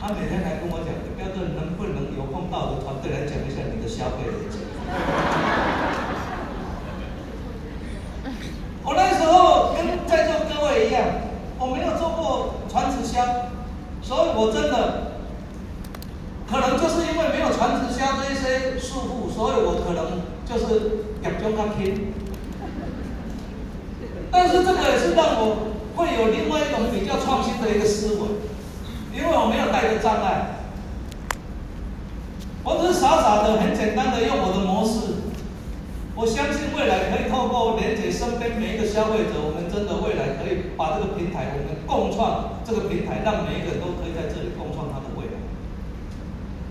他每天来跟我讲，标准能不能有碰到的团队来讲一下你的消费连结。我那时候跟在座各位一样，我没有做过传直销，所以我真的可能就是因为没有传直销这一些束缚，所以我可能就是业中较轻。但是这个也是让我会有另外一种比较创新的一个思维，因为我没有带着障碍，我只是傻傻的、很简单的用我的模式。我相信未来可以透过连接身边每一个消费者，我们真的未来可以把这个平台，我们共创这个平台，让每一个人都可以在这里共创他的未来。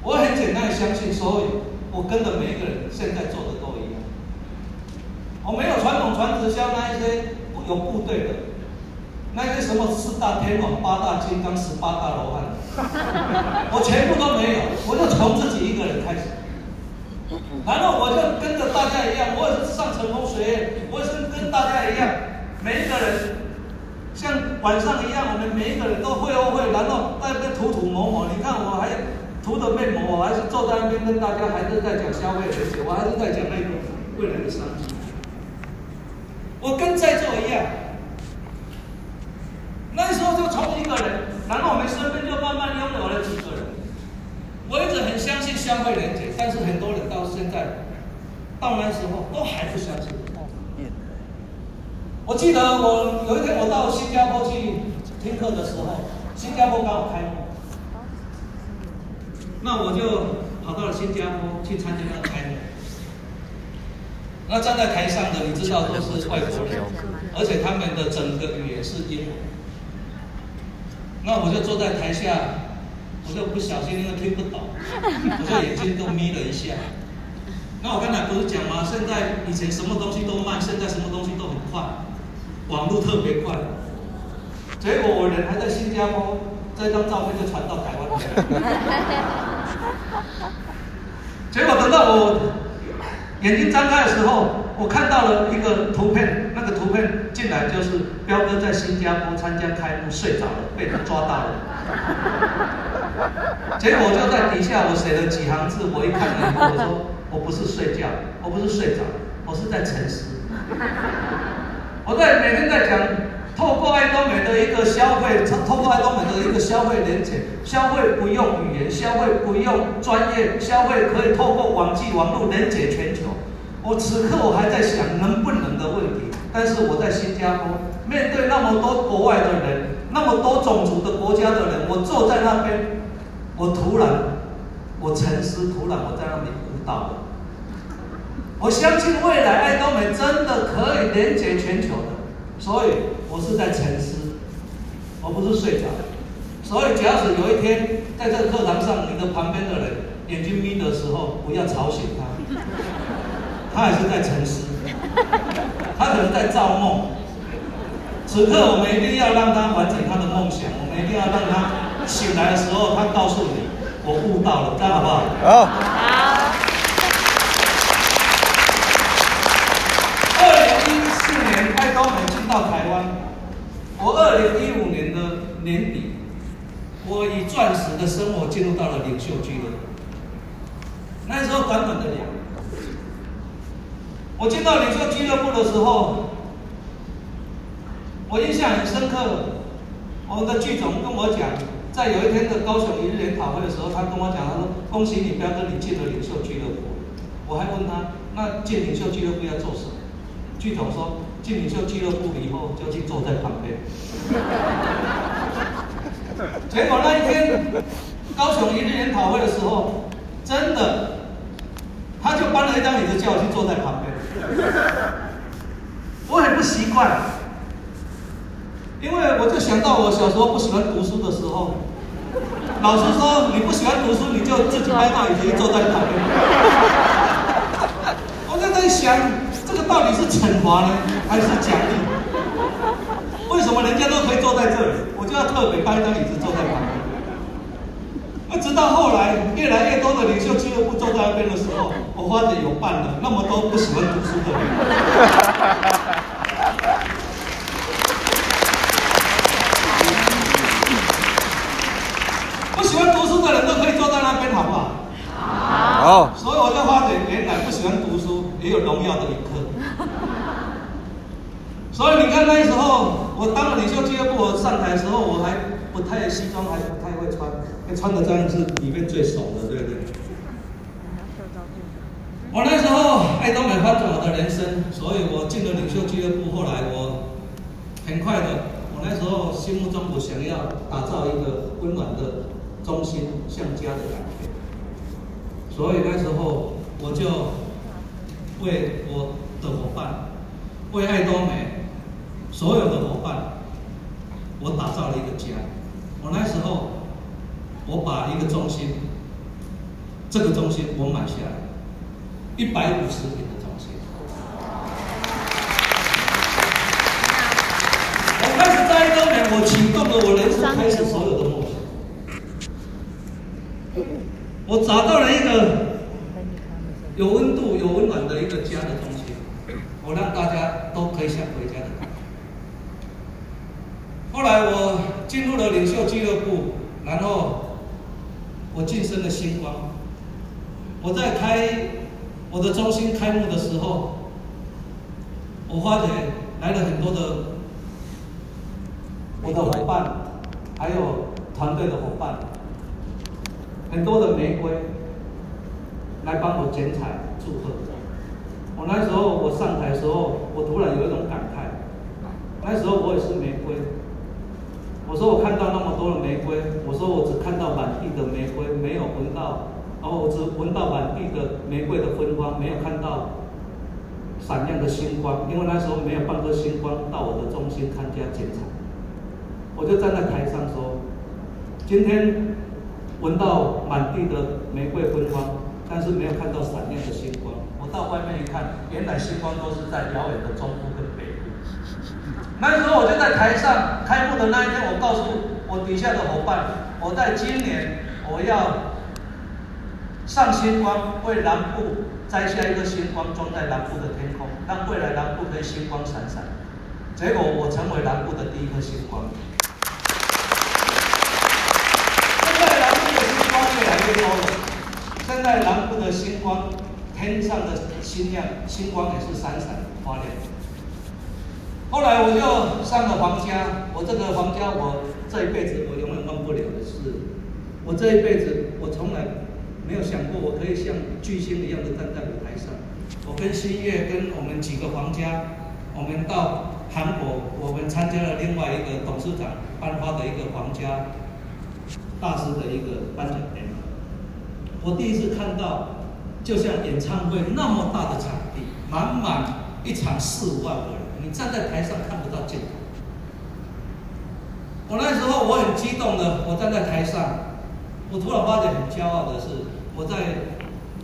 我很简单的相信，所以我跟着每一个人现在做的都一样。我没有传统传直销那一些。有部队的，那些什么四大天王、八大金刚、十八大罗汉，我全部都没有，我就从自己一个人开始。然后我就跟着大家一样，我也是上成功学院，我也是跟大家一样，每一个人像晚上一样，我们每一个人都会哦会，然后在那边涂涂抹抹。你看我还涂的面膜，我还是坐在那边跟大家还是在讲消费连结，我还是在讲那个未来的商机。我跟在座一样。那时候就从一个人，然后我们身边就慢慢拥有了几个。我一直很相信消费连结，但是很多人到现在，到那时候都还不相信。我记得我有一天我到新加坡去听课的时候，新加坡刚好开幕，那我就跑到了新加坡去参加那个开幕。那站在台上的，你知道都是外国人，而且他们的整个语言是英文。那我就坐在台下，我就不小心因为听不懂，我就眼睛都眯了一下。那我刚才不是讲吗？现在以前什么东西都慢，现在什么东西都很快，网络特别快。结果我人还在新加坡，这张照片就传到台湾去了。结果等到我眼睛张开的时候，我看到了一个图片，那个图片进来就是彪哥在新加坡参加开幕睡着了，被人抓到了。结果我就在底下我写了几行字，我一看，我说 我不是睡觉，我不是睡着，我是在沉思。我在每天在讲，透过爱多美的一个消费，透过爱多美的一个消费连接，消费不用语言，消费不用专业，消费可以透过网际网络连接全球。我此刻我还在想能不能的问题，但是我在新加坡面对那么多国外的人，那么多种族的国家的人，我坐在那边，我突然我沉思，突然我在那里悟到了。我相信未来爱多美真的可以连接全球的，所以我是在沉思，我不是睡着。所以假使有一天在这个课堂上，你的旁边的人眼睛眯的时候，不要吵醒他。他还是在沉思，他可能在造梦。此刻我们一定要让他完成他的梦想，我们一定要让他醒来的时候，他告诉你，我悟到了，这样好不好？好。好。二零一四年爱多美进到台湾，我二零一五年的年底，我以钻石的生活进入到了领袖俱乐部。那时候短短的两。我进到领袖俱乐部的时候，我印象很深刻。我们的剧总跟我讲，在有一天的高雄一日研讨会的时候，他跟我讲，他说：“恭喜你，彪哥，你进了领袖俱乐部。”我还问他：“那进领袖俱乐部要做什么？”剧总说：“进领袖俱乐部以后，就去坐在旁边。”结果那一天高雄一日研讨会的时候，真的，他就搬了一张椅子叫我去坐在旁边。我很不习惯，因为我就想到我小时候不喜欢读书的时候，老师说你不喜欢读书，你就自己搬到椅子坐在旁边。我就在想，这个到底是惩罚呢，还是奖励？为什么人家都可以坐在这里，我就要特别搬一张椅子坐在旁边？那直到后来，越来越多的领袖俱乐部坐在那边的时候，我发觉有伴了，那么多不喜欢读书的人。不喜欢读书的人都可以坐在那边，好不好？好。所以我就发觉，原来不喜欢读书也有荣耀的一刻。所以你看那时候，我当了领袖俱乐部，我上台的时候，我还不太西装，还不太会穿。穿的这样是里面最熟的，对不对？我那时候爱多美翻转我的人生，所以我进了领袖俱乐部。后来我很快的，我那时候心目中我想要打造一个温暖的中心，像家的感觉。所以那时候我就为我的伙伴，为爱多美所有的伙伴，我打造了一个家。我那时候。我把一个中心，这个中心我买下来，一百五十平的中心。我开始在爱多美，我启动了我人生开始所有的梦想。我找到了一个有温度、有温暖的一个家的东西，我让大家都可以像回家的感觉。后来我进入了领袖俱乐部，然后我晋升了星光。我在开我的中心开幕的时候，我发觉来了很多的我的伙伴，还有团队的伙伴，很多的玫瑰来帮我剪彩祝贺。我那时候我上台的时候，我突然有一种感慨，那时候我也是玫瑰。我说我看到那么多的玫瑰，我说我只看到满地的玫瑰，没有闻到，然后我只闻到满地的玫瑰的芬芳，没有看到闪亮的星光，因为那时候没有半个星光到我的中心参加剪彩。我就站在台上说，今天闻到满地的玫瑰芬芳，但是没有看到闪亮的星光。我到外面一看，原来星光都是在遥远的中部跟北部。那时候我就在台上开幕的那一天，我告诉我底下的伙伴，我在今年我要上星光，为南部摘下一个星光，装在南部的天空，让未来南部可以星光闪闪。结果我成为南部的第一颗星光。现在南部的星光越来越多了，现在南部的星光，天上的星亮，星光也是闪闪发亮。后来我就上了皇家，我这个皇家，我这一辈子我永远忘不了的是，我这一辈子我从来没有想过我可以像巨星一样的站在舞台上。我跟新月跟我们几个皇家，我们到韩国，我们参加了另外一个董事长颁发的一个皇家大师的一个颁奖典礼。我第一次看到，就像演唱会那么大的场地，满满一场四五万个人。你站在台上看不到尽头。我那时候我很激动的，我站在台上，我突然发觉很骄傲的是，我在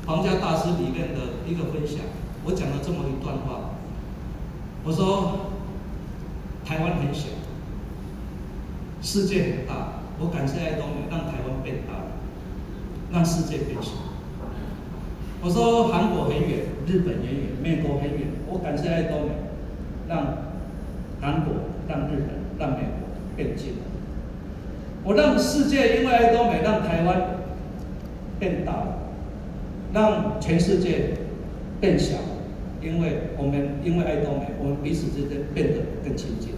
皇家大师里面的一个分享，我讲了这么一段话。我说，台湾很小，世界很大，我感谢爱多美，让台湾变大，让世界变小。我说韩国很远，日本也远，美国很远，我感谢爱多美。让韩国、让日本、让美国变近。我让世界因为爱多美，让台湾变大了，让全世界变小，因为我们因为爱多美，我们彼此之间变得更亲近。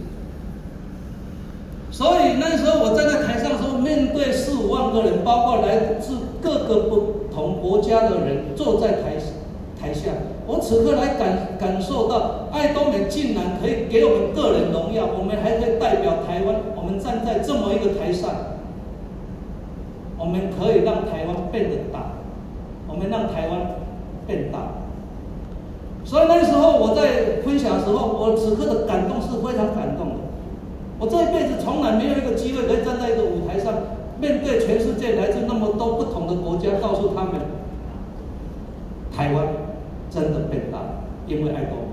所以那时候我站在台上的时候，面对四五万个人，包括来自各个不同国家的人，坐在台台下。我此刻来感感受到，爱多美竟然可以给我们个人荣耀，我们还可以代表台湾，我们站在这么一个台上，我们可以让台湾变得大，我们让台湾变大。所以那时候我在分享的时候，我此刻的感动是非常感动的。我这一辈子从来没有一个机会可以站在一个舞台上，面对全世界来自那么多不同的国家，告诉他们，台湾。真的变大，因为爱国美。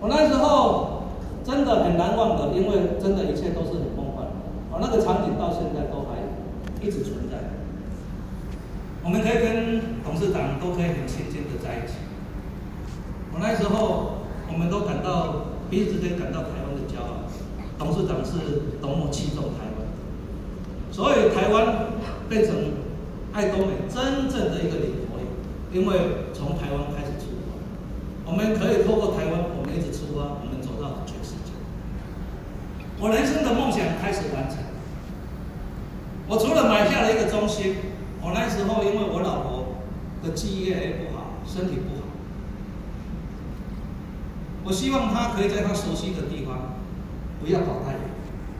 我那时候真的很难忘的，因为真的一切都是很梦幻。我那个场景到现在都还一直存在。我们可以跟董事长都可以很亲近的在一起。我那时候，我们都感到彼此之间感到台湾的骄傲。董事长是多么器重台湾，所以台湾变成爱多美真正的一个领头羊，因为从台湾开始出发，我们可以透过台湾，我们一直出发，我们走到全世界。我人生的梦想开始完成。我除了买下了一个中心，我那时候因为我老婆的记忆力不好，身体不好，我希望她可以在她熟悉的地方。不要跑太远，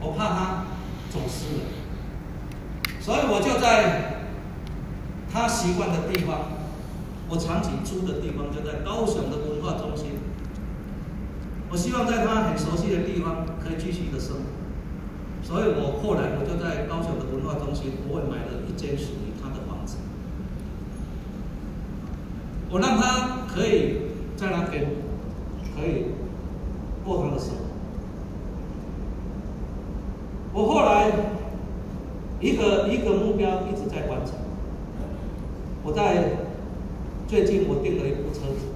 我怕他走失了，所以我就在他习惯的地方，我长期住的地方就在高雄的文化中心。我希望在他很熟悉的地方可以继续的生活，所以我后来我就在高雄的文化中心，我也买了一间属于他的房子，我让他可以在那边可以过他的生活。我后来一个一个目标一直在完成。我在最近我订了一部车子。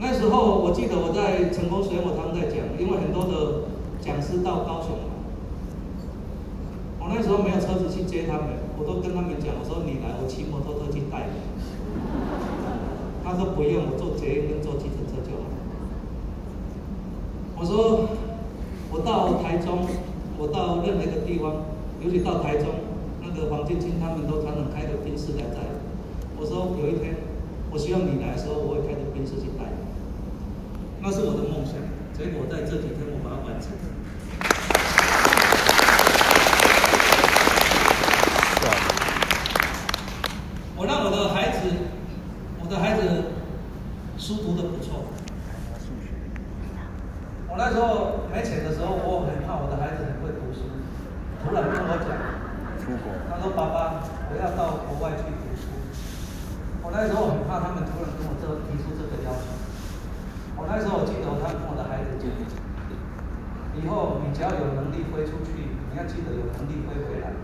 那时候我记得我在成功学，我常在讲，因为很多的讲师到高雄嘛。我那时候没有车子去接他们，我都跟他们讲，我说你来，我骑摩托车去带你。他说不用，我坐捷运跟坐计程车就好。我说我到台中，我到任何一个地方，尤其到台中，个黄建清他们都常常开着宾士来载。我说有一天，我希望你来的时候，我会开着宾士去带你。那是我的梦想，结果在这几天我把它完成了。我让我的孩子，我的孩子书读得不错。我那时候没钱的时候，我很怕我的孩子很会读书，突然跟我讲，他说：“爸爸，我要到国外去读书。”我那时候很怕他们突然跟我这提出这个要求。我那时候我记得，他跟我的孩子讲，以后你只要有能力飞出去，你要记得有能力飞回来，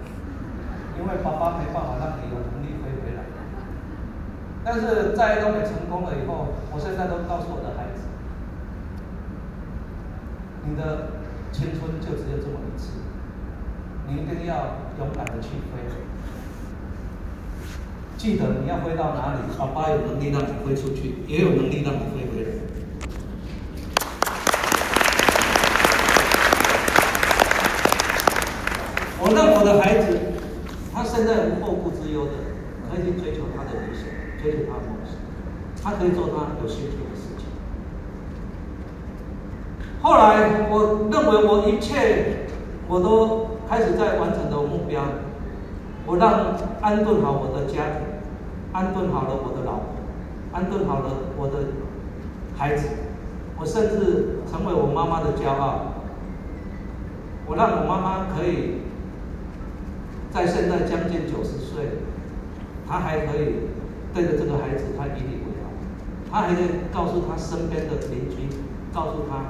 因为爸爸没办法让你有能力飞回来。但是在东北成功了以后，我现在都告诉我的孩子，你的青春就只有这么一次，你一定要勇敢的去飞。记得你要飞到哪里，爸爸有能力让你飞出去，也有能力让你飞回来。我让我的孩子，他现在无后顾之忧的，可以去追求他的理想，追求他的梦想，他可以做他有兴趣的事情。后来，我认为我一切我都开始在完成的目标，我让安顿好我的家庭，安顿好了我的老婆，安顿好了我的孩子，我甚至成为我妈妈的骄傲。我让我妈妈可以。在现在将近九十岁，她还可以对着这个孩子，他引以为傲。他还在告诉他身边的邻居，告诉他，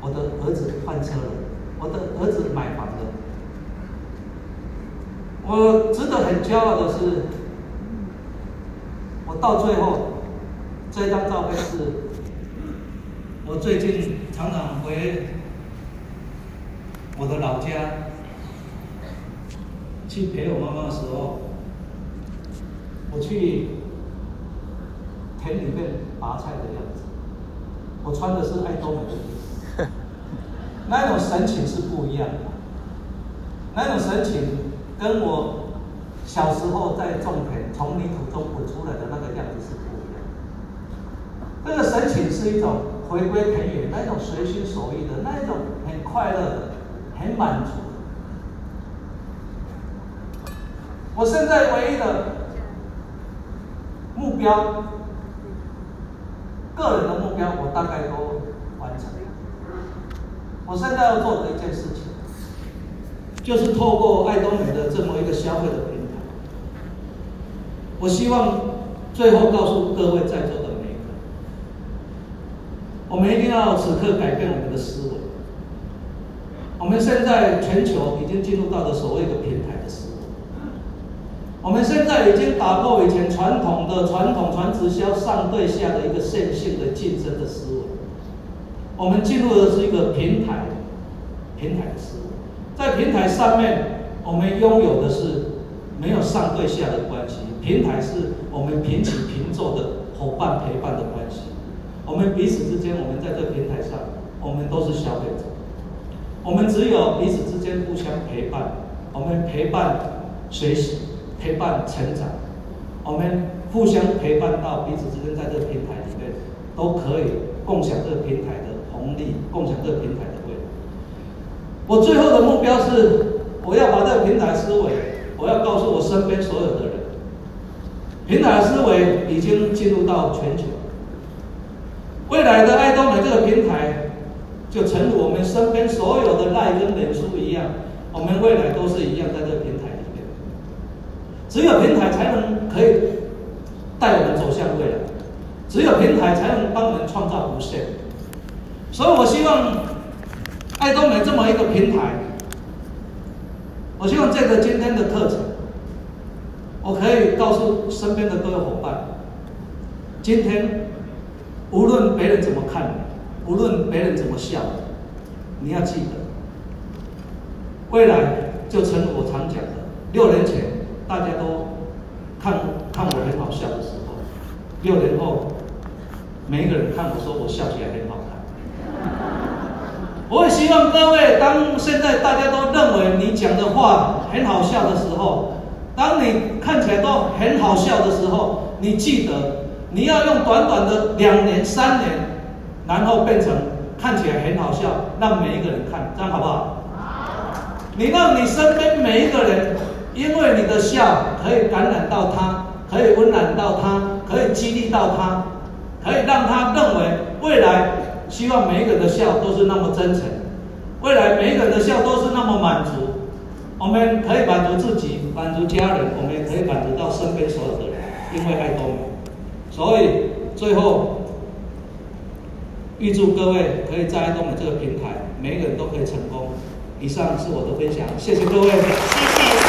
我的儿子换车了，我的儿子买房了。我值得很骄傲的是，我到最后，这张照片是，我最近常常回我的老家。去陪我妈妈的时候，我去田里面拔菜的样子，我穿的是爱多美的衣服，那种神情是不一样的，那种神情跟我小时候在种田从泥土中滚出来的那个样子是不一样的。那个神情是一种回归田园，那种随心所欲的，那一种很快乐的，很满足。我现在唯一的目标，个人的目标，我大概都完成了。我现在要做的一件事情，就是透过爱多美的这么一个消费的平台，我希望最后告诉各位在座的每一个，我们一定要此刻改变我们的思维。我们现在全球已经进入到了所谓的平台的思维。我们现在已经打破以前传统的传统传直销上对下的一个线性的竞争的思维，我们进入的是一个平台，平台的思维，在平台上面，我们拥有的是没有上对下的关系，平台是我们平起平坐的伙伴陪伴的关系，我们彼此之间，我们在这平台上，我们都是消费者，我们只有彼此之间互相陪伴，我们陪伴学习。陪伴成长，我们互相陪伴到彼此之间，在这个平台里面都可以共享这个平台的红利，共享这个平台的未来。我最后的目标是，我要把这个平台思维，我要告诉我身边所有的人，平台思维已经进入到全球，未来的爱多美这个平台，就诚如我们身边所有的赖跟脸书一样，我们未来都是一样在这个平台。只有平台才能可以带我们走向未来，只有平台才能帮我们创造无限。所以我希望爱多美这。么一个平台。我希望借着今天的课程，我可以告诉身边的各位伙伴，今天无论别人怎么看，无论别人怎么笑，你要记得，未来就成我常讲的，六年前大家都看看我很好笑的时候，六年后每一个人看我说我笑起来很好看。我也希望各位，当现在大家都认为你讲的话很好笑的时候，当你看起来都很好笑的时候，你记得你要用短短的两年、三年，然后变成看起来很好笑，让每一个人看，这样好不好？你让你身边每一个人，因为你的笑可以感染到他，可以温暖到他，可以激励到他，可以让他认为未来。希望每一个人的笑都是那么真诚，未来每一个人的笑都是那么满足。我们可以满足自己，满足家人，我们也可以满足到身边所有的人，因为爱多美。所以最后，预祝各位可以在爱多美这个平台，每一个人都可以成功。以上是我的分享，谢谢各位。谢谢。